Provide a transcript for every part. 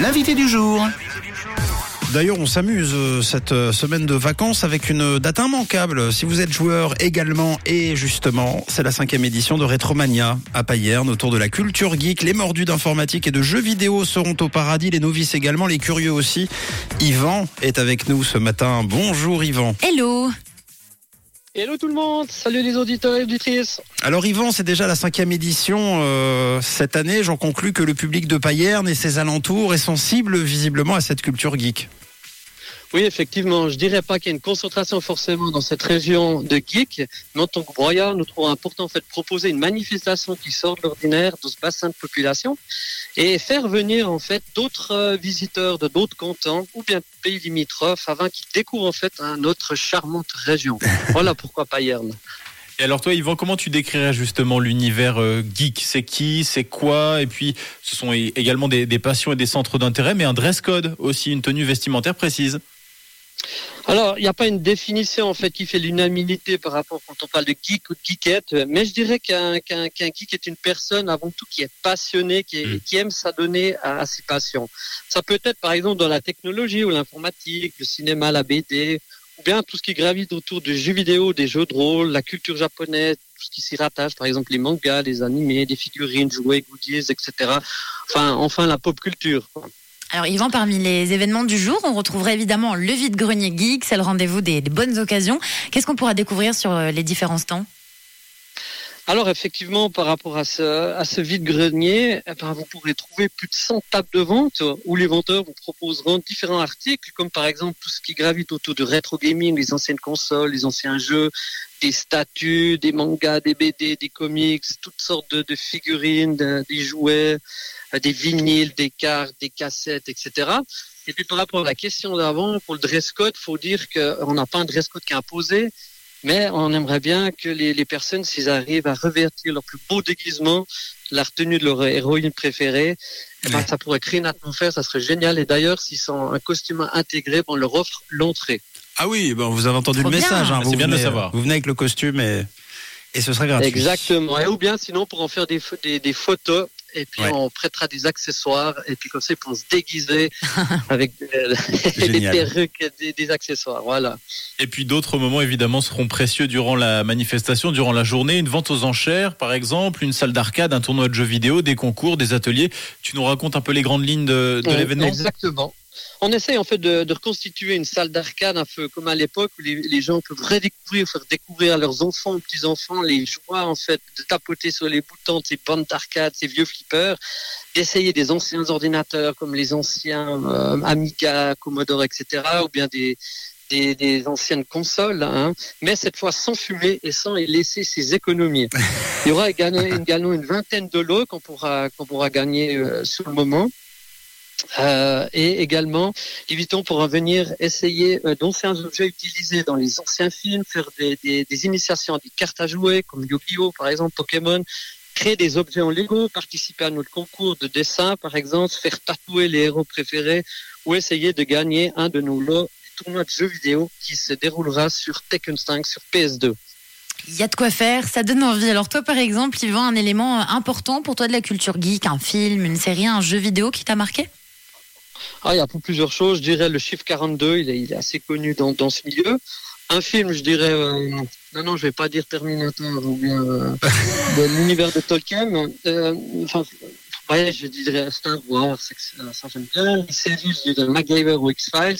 L'invité du jour. D'ailleurs, on s'amuse euh, cette euh, semaine de vacances avec une date immanquable. Si vous êtes joueur également, et justement, c'est la cinquième édition de Retromania à Payerne autour de la culture geek. Les mordus d'informatique et de jeux vidéo seront au paradis, les novices également, les curieux aussi. Yvan est avec nous ce matin. Bonjour Yvan. Hello Hello tout le monde, salut les auditeurs et auditrices. Alors Yvan, c'est déjà la cinquième édition euh, cette année. J'en conclus que le public de Payerne et ses alentours est sensible visiblement à cette culture geek. Oui, effectivement, je dirais pas qu'il y a une concentration forcément dans cette région de geeks, mais en tant que broyard, nous trouvons important en fait de proposer une manifestation qui sort de l'ordinaire de ce bassin de population et faire venir en fait d'autres euh, visiteurs de d'autres cantons ou bien de pays limitrophes afin qu'ils découvrent en fait notre charmante région. Voilà pourquoi Payerne. Et alors toi, Yvan, comment tu décrirais justement l'univers euh, geek C'est qui? C'est quoi? Et puis, ce sont également des, des passions et des centres d'intérêt, mais un dress code aussi, une tenue vestimentaire précise. Alors, il n'y a pas une définition en fait qui fait l'unanimité par rapport quand on parle de geek ou de geekette, mais je dirais qu'un geek est une personne avant tout qui est passionné, qui, est- Mm. qui aime s'adonner à, à ses passions. Ça peut être par exemple dans la technologie ou l'informatique, le cinéma, la BD, ou bien tout ce qui gravite autour des jeux vidéo, des jeux de rôle, la culture japonaise, tout ce qui s'y rattache, par exemple les mangas, les animés, des figurines, jouets, goodies, etc. Enfin, enfin la pop culture. Alors Yvan, parmi les événements du jour, on retrouverait évidemment le vide-grenier geek, c'est le rendez-vous des, des bonnes occasions. Qu'est-ce qu'on pourra découvrir sur euh, les différents stands? Alors effectivement, par rapport à ce, à ce vide-grenier, eh ben, vous pourrez trouver plus de 100 tables de vente où les vendeurs vous proposeront différents articles, comme par exemple tout ce qui gravite autour de rétro gaming, les anciennes consoles, les anciens jeux, des statues, des mangas, des BD, des comics, toutes sortes de, figurines, de- des jouets, euh, des vinyles, des cartes, des cassettes, etc. Et puis par rapport à la question d'avant, pour le dress code, faut dire qu'on n'a pas un dress code qui est imposé, mais on aimerait bien que les, les personnes, s'ils arrivent à revêtir leur plus beau déguisement, la retenue de leur héroïne préférée, eh ben, ça pourrait créer une atmosphère, ça serait génial. Et d'ailleurs, s'ils sont un costume intégré, on leur offre l'entrée. Ah oui, ben vous avez entendu Trop le bien. message. hein. C'est Vous bien de le venez, savoir. Vous venez avec le costume et, et ce sera gratuit. Exactement. Et ou bien sinon, pour en faire des, des photos, et puis Ouais. on prêtera des accessoires, et puis comme ça, ils pourront se déguiser avec des Génial. perruques, et des, des accessoires. Voilà. Et puis d'autres moments évidemment seront précieux durant la manifestation, durant la journée. Une vente aux enchères, par exemple, une salle d'arcade, un tournoi de jeux vidéo, des concours, des ateliers. Tu nous racontes un peu les grandes lignes de, l'événement? Exactement. On essaye en fait de, de reconstituer une salle d'arcade un peu comme à l'époque où les, les gens peuvent redécouvrir, faire découvrir à leurs enfants, aux petits enfants les joies en fait de tapoter sur les boutons de ces bandes d'arcade, ces vieux flippers, d'essayer des anciens ordinateurs comme les anciens euh, Amiga, Commodore, etc. ou bien des des, des anciennes consoles, hein, mais cette fois sans fumer et sans y laisser ses économies. Il y aura également, une vingtaine de lots qu'on pourra, qu'on pourra gagner euh, sur le moment. Euh, et également, évitons pour venir essayer euh, d'anciens objets utilisés dans les anciens films, faire des, des, des des cartes à jouer, comme Yu-Gi-Oh! par exemple, Pokémon, créer des objets en Lego, participer à notre concours de dessin, par exemple, faire tatouer les héros préférés, ou essayer de gagner un de nos lots de jeux vidéo qui se déroulera sur Tekken 5 sur PS2. Il y a de quoi faire, ça donne envie. Alors toi par exemple, Yvan, un élément important pour toi de la culture geek, un film, une série, un jeu vidéo qui t'a marqué? Ah, il y a pour plusieurs choses. Je dirais le chiffre 42, il est, il est assez connu dans, dans ce milieu. Un film, je dirais, euh, non, non, je vais pas dire Terminator ou bien euh, de l'univers de Tolkien. Euh, enfin, ouais, je dirais Star Wars, ça, j'aime bien. Une série, je dirais MacGyver ou X-Files.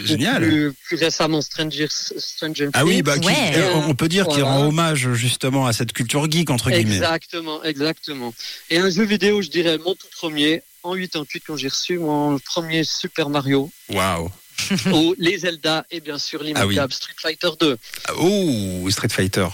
Génial. Plus, plus récemment, Stranger, Stranger Ah oui, bah, qui- Ouais. euh, on peut dire qu'il rend hommage justement à cette culture geek entre guillemets. Exactement, exactement. Et un jeu vidéo, je dirais mon tout premier, en 88 quand j'ai reçu mon premier Super Mario. Waouh. ou les Zelda et bien sûr l'immuable Street Fighter 2. Oh, Street Fighter.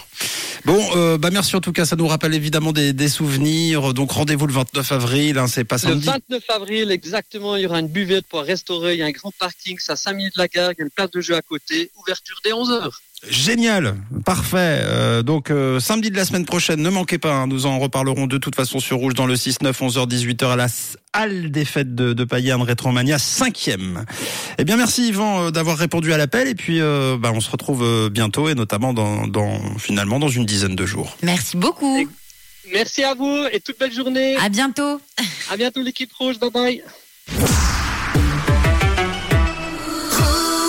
Bon, euh, bah merci en tout cas, ça nous rappelle évidemment des, des souvenirs. Donc rendez-vous le 29 avril, hein, c'est pas Le samedi. 29 avril, exactement, il y aura une buvette pour restaurer, il y a un grand parking, c'est à 5 minutes de la gare, il y a une place de jeu à côté, ouverture dès 11h. Génial, parfait. Euh, donc euh, samedi de la semaine prochaine, ne manquez pas, hein, nous en reparlerons de toute façon sur Rouge dans le 6-9, 11h, 18h à la halle des fêtes de, de Payerne Rétromania, cinquième. Eh bien merci Yvan euh, d'avoir répondu à l'appel et puis euh, bah, on se retrouve euh, bientôt et notamment dans, dans finalement dans une dizaine de jours. Merci beaucoup. Merci à vous et toute belle journée. À bientôt. À bientôt l'équipe rouge, bye bye.